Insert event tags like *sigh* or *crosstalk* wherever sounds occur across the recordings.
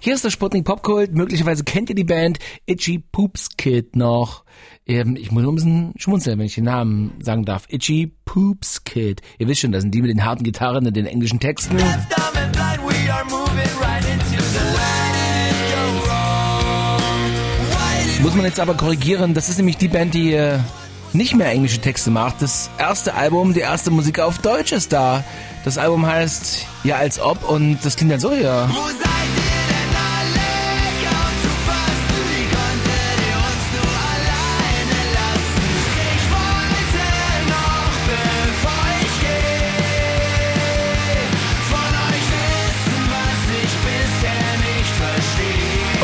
Hier ist der Sputnik Popkult. Möglicherweise kennt ihr die Band Itchy Poops Kid noch. Ähm, ich muss nur ein bisschen schmunzeln, wenn ich den Namen sagen darf. Itchy Poops Kid. Ihr wisst schon, das sind die mit den harten Gitarren und den englischen Texten. Muss man jetzt aber korrigieren, das ist nämlich die Band, die äh, nicht mehr englische Texte macht. Das erste Album, die erste Musik auf Deutsch ist da. Das Album heißt Ja als ob und das klingt dann so hier. Wo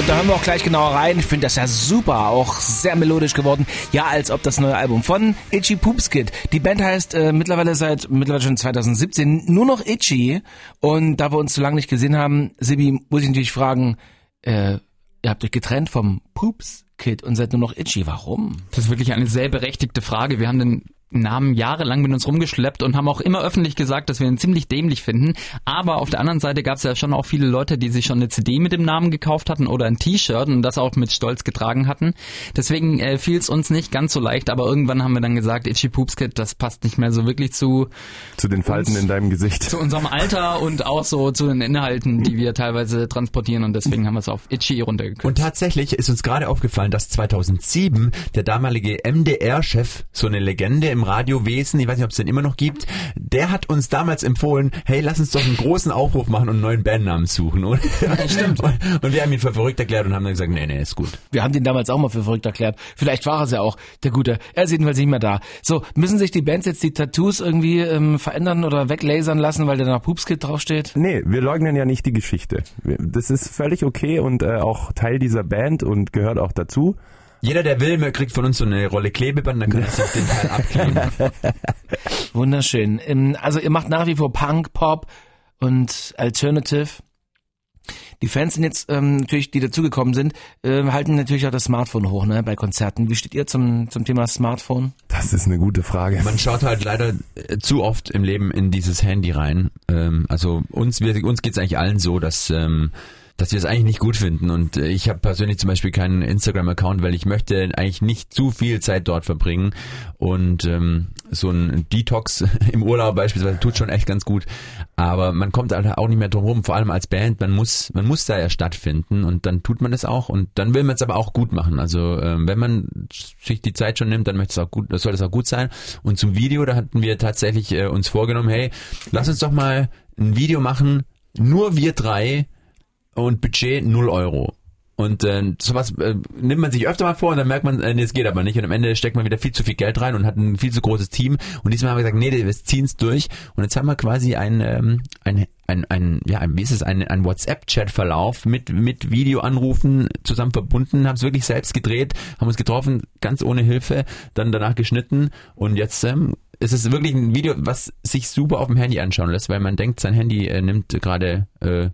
ihr? da hören wir auch gleich genauer rein. Ich finde das ja super, auch sehr melodisch geworden. Ja, als ob das neue Album von Itchy Poops Kid. Die Band heißt äh, mittlerweile seit mittlerweile schon 2017 nur noch Itchy. Und da wir uns so lange nicht gesehen haben, Sibi, muss ich natürlich fragen, äh, ihr habt euch getrennt vom Poops Kid und seid nur noch Itchy. Warum? Das ist wirklich eine sehr berechtigte Frage. Wir haben den Namen jahrelang mit uns rumgeschleppt und haben auch immer öffentlich gesagt, dass wir ihn ziemlich dämlich finden. Aber auf der anderen Seite gab es ja schon auch viele Leute, die sich schon eine CD mit dem Namen gekauft hatten oder ein T-Shirt und das auch mit Stolz getragen hatten. Deswegen äh, fiel es uns nicht ganz so leicht, aber irgendwann haben wir dann gesagt, Itchy Poops Kid, das passt nicht mehr so wirklich zu zu den Falten uns, in deinem Gesicht. Zu unserem Alter und auch so zu den Inhalten, die wir teilweise transportieren und deswegen haben wir es auf Itchy runtergekürzt. Und tatsächlich ist uns gerade aufgefallen, dass 2007 der damalige MDR-Chef so eine Legende im Radiowesen, ich weiß nicht, ob es den immer noch gibt, der hat uns damals empfohlen, hey, lass uns doch einen großen Aufruf machen und einen neuen Bandnamen suchen. Und, ja, stimmt. *laughs* und wir haben ihn für verrückt erklärt und haben dann gesagt, nee, nee, ist gut. Wir haben den damals auch mal für verrückt erklärt. Vielleicht war es ja auch, der Gute. Er ist jedenfalls nicht mehr da. So, müssen sich die Bands jetzt die Tattoos irgendwie ähm, verändern oder weglasern lassen, weil da nach Poopskit draufsteht? Nee, wir leugnen ja nicht die Geschichte. Das ist völlig okay und äh, auch Teil dieser Band und gehört auch dazu. Jeder, der will, kriegt von uns so eine Rolle Klebeband, dann kann er sich den Teil abkleben. *laughs* Wunderschön. Ähm, also ihr macht nach wie vor Punk, Pop und Alternative. Die Fans sind jetzt ähm, natürlich, die dazugekommen sind, äh, halten natürlich auch das Smartphone hoch, ne, bei Konzerten. Wie steht ihr zum zum Thema Smartphone? Das ist eine gute Frage. Man schaut halt leider äh, zu oft im Leben in dieses Handy rein. Ähm, also uns wir, uns geht's eigentlich allen so, dass ähm, dass wir es eigentlich nicht gut finden. Und äh, ich habe persönlich zum Beispiel keinen Instagram-Account, weil ich möchte eigentlich nicht zu viel Zeit dort verbringen. Und ähm, so ein Detox *laughs* im Urlaub beispielsweise tut schon echt ganz gut. Aber man kommt halt auch nicht mehr drum rum, vor allem als Band. Man muss, man muss da ja stattfinden und dann tut man das auch. Und dann will man es aber auch gut machen. Also ähm, wenn man sich die Zeit schon nimmt, dann möchte es auch gut, das soll es auch gut sein. Und zum Video, da hatten wir tatsächlich äh, uns vorgenommen, hey, lass uns doch mal ein Video machen, nur wir drei und Budget 0 Euro. Und äh, sowas äh, nimmt man sich öfter mal vor und dann merkt man, äh, nee, es geht aber nicht. Und am Ende steckt man wieder viel zu viel Geld rein und hat ein viel zu großes Team. Und diesmal haben wir gesagt, nee, wir ziehen es durch. Und jetzt haben wir quasi ein, ähm, ein, ein, ein ja, wie ist es, ein, ein WhatsApp-Chat-Verlauf mit, mit Videoanrufen zusammen verbunden, haben es wirklich selbst gedreht, haben uns getroffen, ganz ohne Hilfe, dann danach geschnitten und jetzt ähm, es ist wirklich ein Video, was sich super auf dem Handy anschauen lässt, weil man denkt, sein Handy äh, nimmt gerade äh,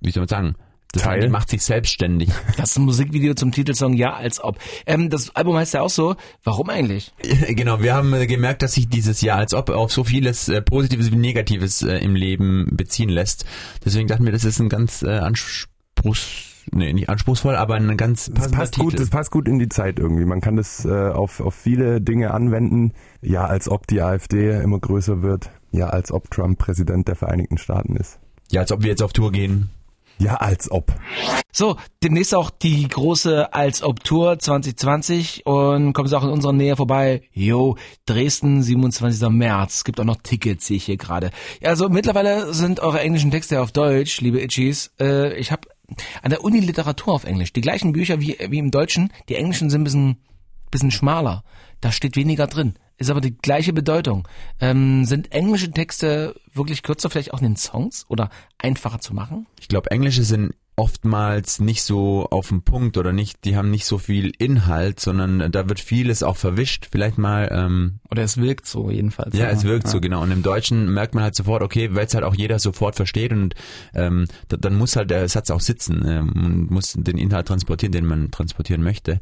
wie soll man sagen, das Teil. macht sich selbstständig. *laughs* Das ist ein Musikvideo zum Titelsong Ja, als ob. Ähm, das Album heißt ja auch so. Warum eigentlich? Genau, wir haben äh, gemerkt, dass sich dieses Ja, als ob auf so vieles äh, Positives wie Negatives äh, im Leben beziehen lässt. Deswegen dachten wir, das ist ein ganz äh, anspruchs nee, nicht anspruchsvoll, aber ein ganz das passt Titel. gut, das passt gut in die Zeit irgendwie. Man kann das äh, auf, auf viele Dinge anwenden. Ja, als ob die AfD immer größer wird. Ja, als ob Trump Präsident der Vereinigten Staaten ist. Ja, als ob wir jetzt auf Tour gehen. Ja, als ob. So, demnächst auch die große Als ob Tour 2020 und kommen Sie auch in unserer Nähe vorbei. Jo, Dresden, 27. März. Es gibt auch noch Tickets, sehe ich hier gerade. Ja, also mittlerweile sind eure englischen Texte auf Deutsch, liebe Itchies. Äh, ich habe an der Uni Literatur auf Englisch. Die gleichen Bücher wie, wie im Deutschen. Die englischen sind ein bisschen, bisschen schmaler. Da steht weniger drin ist aber die gleiche Bedeutung. Ähm, sind englische Texte wirklich kürzer, vielleicht auch in den Songs oder einfacher zu machen? Ich glaube, englische sind oftmals nicht so auf den Punkt oder nicht, die haben nicht so viel Inhalt, sondern da wird vieles auch verwischt. Vielleicht mal. Ähm, oder es wirkt so jedenfalls. Ja, ja. es wirkt ja. so genau. Und im Deutschen merkt man halt sofort, okay, weil es halt auch jeder sofort versteht und ähm, da, dann muss halt der Satz auch sitzen ähm, und muss den Inhalt transportieren, den man transportieren möchte.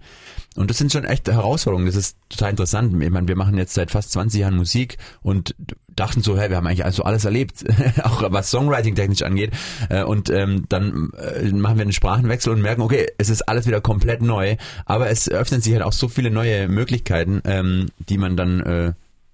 Und das sind schon echt Herausforderungen. Das ist total interessant. Ich meine, wir machen jetzt seit fast 20 Jahren Musik und dachten so, hey, wir haben eigentlich also alles erlebt, *laughs* auch was Songwriting technisch angeht. Äh, und ähm, dann äh, machen wir einen Sprachenwechsel und merken, okay, es ist alles wieder komplett neu, aber es öffnen sich halt auch so viele neue Möglichkeiten, ähm, die man dann äh,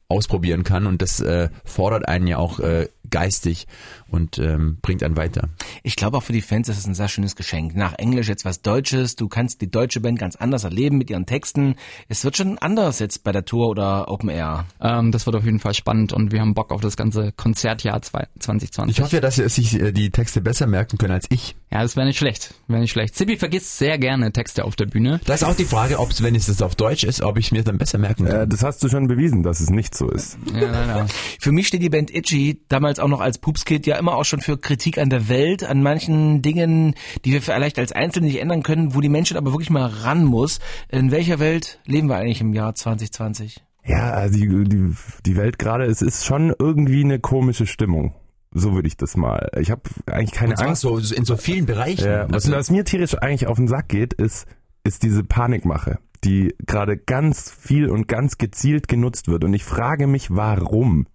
ausprobieren kann und das äh, fordert einen ja auch äh, geistig und ähm, bringt einen weiter. Ich glaube auch für die Fans ist es ein sehr schönes Geschenk. Nach Englisch jetzt was Deutsches, du kannst die deutsche Band ganz anders erleben mit ihren Texten. Es wird schon anders jetzt bei der Tour oder Open Air. Ähm, das wird auf jeden Fall spannend und wir haben Bock auf das ganze Konzertjahr 2020. Ich hoffe ja, dass sie sich äh, die Texte besser merken können als ich. Ja, das wäre nicht schlecht. Wäre nicht schlecht. Sibi vergisst sehr gerne Texte auf der Bühne. Da ist auch die Frage, ob es, wenn es das auf Deutsch ist, ob ich mir dann besser merken kann. Äh, das hast du schon bewiesen, dass es nicht so ist. Ja, leider. *laughs* Für mich steht die Band Itchy damals auch noch als Pupskid ja immer auch schon für Kritik an der Welt, an manchen Dingen, die wir vielleicht als Einzelne nicht ändern können, wo die Menschheit aber wirklich mal ran muss. In welcher Welt leben wir eigentlich im Jahr 2020? Ja, also die, die, die Welt gerade, es ist schon irgendwie eine komische Stimmung. So würde ich das mal. Ich habe eigentlich keine Angst. so in so vielen Bereichen. Ja, was, Also, was mir tierisch eigentlich auf den Sack geht, ist, ist diese Panikmache, die gerade ganz viel und ganz gezielt genutzt wird. Und ich frage mich, warum?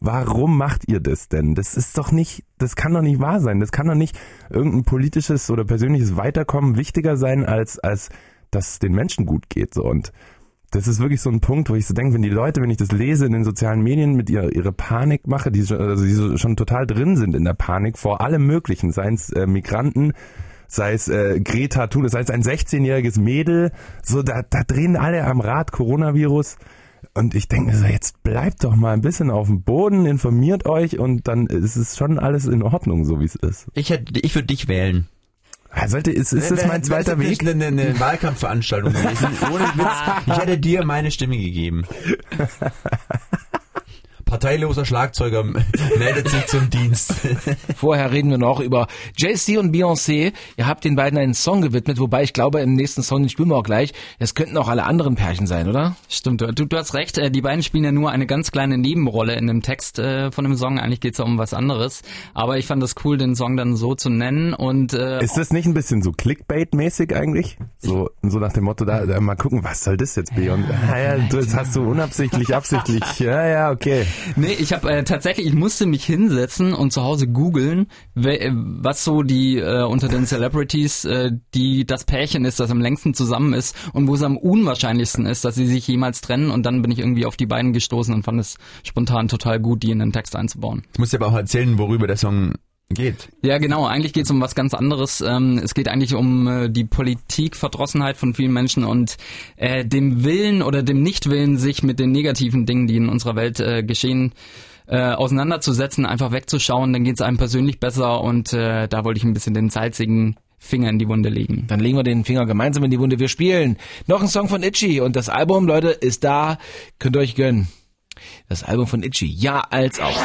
Warum macht ihr das denn? Das ist doch nicht, das kann doch nicht wahr sein. Das kann doch nicht irgendein politisches oder persönliches Weiterkommen wichtiger sein, als, als dass es den Menschen gut geht. So. Und das ist wirklich so ein Punkt, wo ich so denke, wenn die Leute, wenn ich das lese in den sozialen Medien mit ihrer, ihre Panikmache, die, schon- also die so, schon total drin sind in der Panik vor allem Möglichen, seien es äh, Migranten, sei es äh, Greta Thunberg, sei es ein 16-jähriges Mädel, so da, da drehen alle am Rad Coronavirus. Und ich denke mir so, jetzt bleibt doch mal ein bisschen auf dem Boden, informiert euch und dann ist es schon alles in Ordnung, so wie es ist. ich hätte, ich würde dich wählen. Sollte, ist, ist das mein zweiter Wäre Weg? Eine, eine Wahlkampfveranstaltung gewesen. Ohne Witz. Ich hätte dir meine Stimme gegeben. *laughs* Parteiloser Schlagzeuger *laughs* meldet sich zum Dienst. Vorher reden wir noch über Jay-Z und Beyoncé. Ihr habt den beiden einen Song gewidmet, wobei ich glaube, im nächsten Song, den spielen wir auch gleich, das könnten auch alle anderen Pärchen sein, oder? Stimmt, du, du hast recht, äh, die beiden spielen ja nur eine ganz kleine Nebenrolle in dem Text äh, von dem Song. Eigentlich geht's ja um was anderes. Aber ich fand das cool, den Song dann so zu nennen und äh, Ist das nicht ein bisschen so Clickbait-mäßig eigentlich? So, so nach dem Motto, da, da mal gucken, was soll das jetzt, Beyoncé? Ah, ja, du, das hast du unabsichtlich, absichtlich. *laughs* Ja, ja, okay. Nee, ich habe äh, tatsächlich, ich musste mich hinsetzen und zu Hause googeln, äh, was so die äh, unter den Celebrities, äh, die das Pärchen ist, das am längsten zusammen ist und wo es am unwahrscheinlichsten ist, dass sie sich jemals trennen. Und dann bin ich irgendwie auf die beiden gestoßen und fand es spontan total gut, die in den Text einzubauen. Ich muss dir aber auch erzählen, worüber der Song geht. Ja, genau. Eigentlich geht es um was ganz anderes. Ähm, es geht eigentlich um äh, die Politikverdrossenheit von vielen Menschen und äh, dem Willen oder dem Nichtwillen, sich mit den negativen Dingen, die in unserer Welt äh, geschehen, äh, auseinanderzusetzen, einfach wegzuschauen. Dann geht es einem persönlich besser und äh, da wollte ich ein bisschen den salzigen Finger in die Wunde legen. Dann legen wir den Finger gemeinsam in die Wunde. Wir spielen noch ein Song von Itchy und das Album, Leute, ist da. Könnt ihr euch gönnen. Das Album von Itchy, ja als auch.